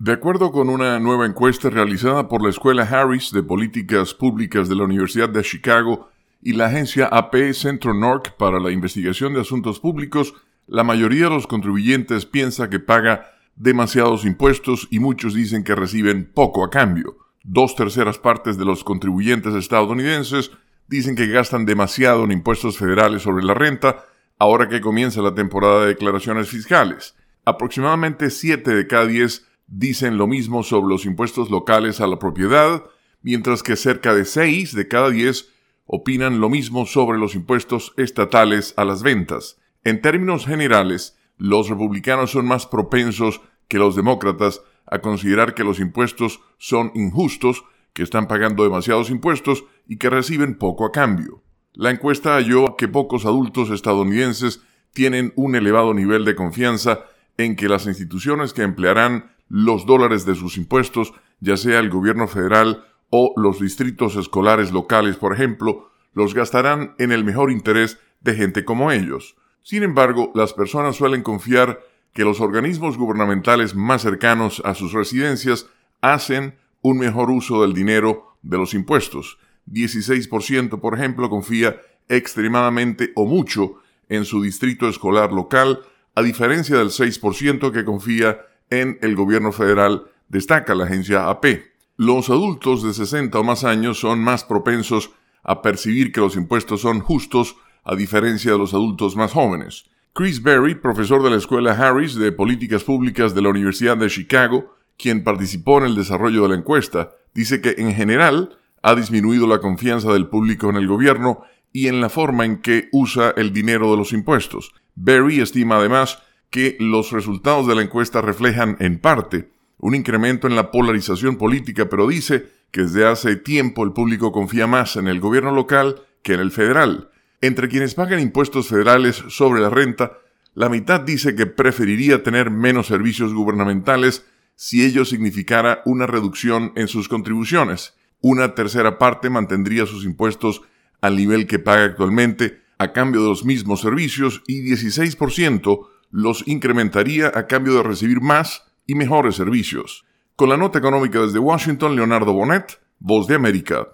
De acuerdo con una nueva encuesta realizada por la Escuela Harris de Políticas Públicas de la Universidad de Chicago y la agencia AP Centro NORC para la Investigación de Asuntos Públicos, la mayoría de los contribuyentes piensa que paga demasiados impuestos y muchos dicen que reciben poco a cambio. Dos terceras partes de los contribuyentes estadounidenses dicen que gastan demasiado en impuestos federales sobre la renta ahora que comienza la temporada de declaraciones fiscales. Aproximadamente 7 de cada 10 dicen lo mismo sobre los impuestos locales a la propiedad, mientras que cerca de 6 de cada 10 opinan lo mismo sobre los impuestos estatales a las ventas. En términos generales, los republicanos son más propensos que los demócratas a considerar que los impuestos son injustos, que están pagando demasiados impuestos y que reciben poco a cambio. La encuesta halló que pocos adultos estadounidenses tienen un elevado nivel de confianza en que las instituciones que emplearán los dólares de sus impuestos, ya sea el gobierno federal o los distritos escolares locales, por ejemplo, los gastarán en el mejor interés de gente como ellos. Sin embargo, las personas suelen confiar que los organismos gubernamentales más cercanos a sus residencias hacen un mejor uso del dinero de los impuestos. 16%, por ejemplo, confía extremadamente o mucho en su distrito escolar local, a diferencia del 6% que confía en el gobierno federal, destaca la agencia AP. Los adultos de 60 o más años son más propensos a percibir que los impuestos son justos, a diferencia de los adultos más jóvenes. Chris Berry, profesor de la Escuela Harris de Políticas Públicas de la Universidad de Chicago, quien participó en el desarrollo de la encuesta, dice que en general ha disminuido la confianza del público en el gobierno y en la forma en que usa el dinero de los impuestos. Berry estima además que los resultados de la encuesta reflejan, en parte, un incremento en la polarización política, pero dice que desde hace tiempo el público confía más en el gobierno local que en el federal. Entre quienes pagan impuestos federales sobre la renta, la mitad dice que preferiría tener menos servicios gubernamentales si ello significara una reducción en sus contribuciones. Una tercera parte mantendría sus impuestos al nivel que paga actualmente a cambio de los mismos servicios y 16% los incrementaría a cambio de recibir más y mejores servicios. Con la nota económica desde Washington, Leonardo Bonet, Voz de América.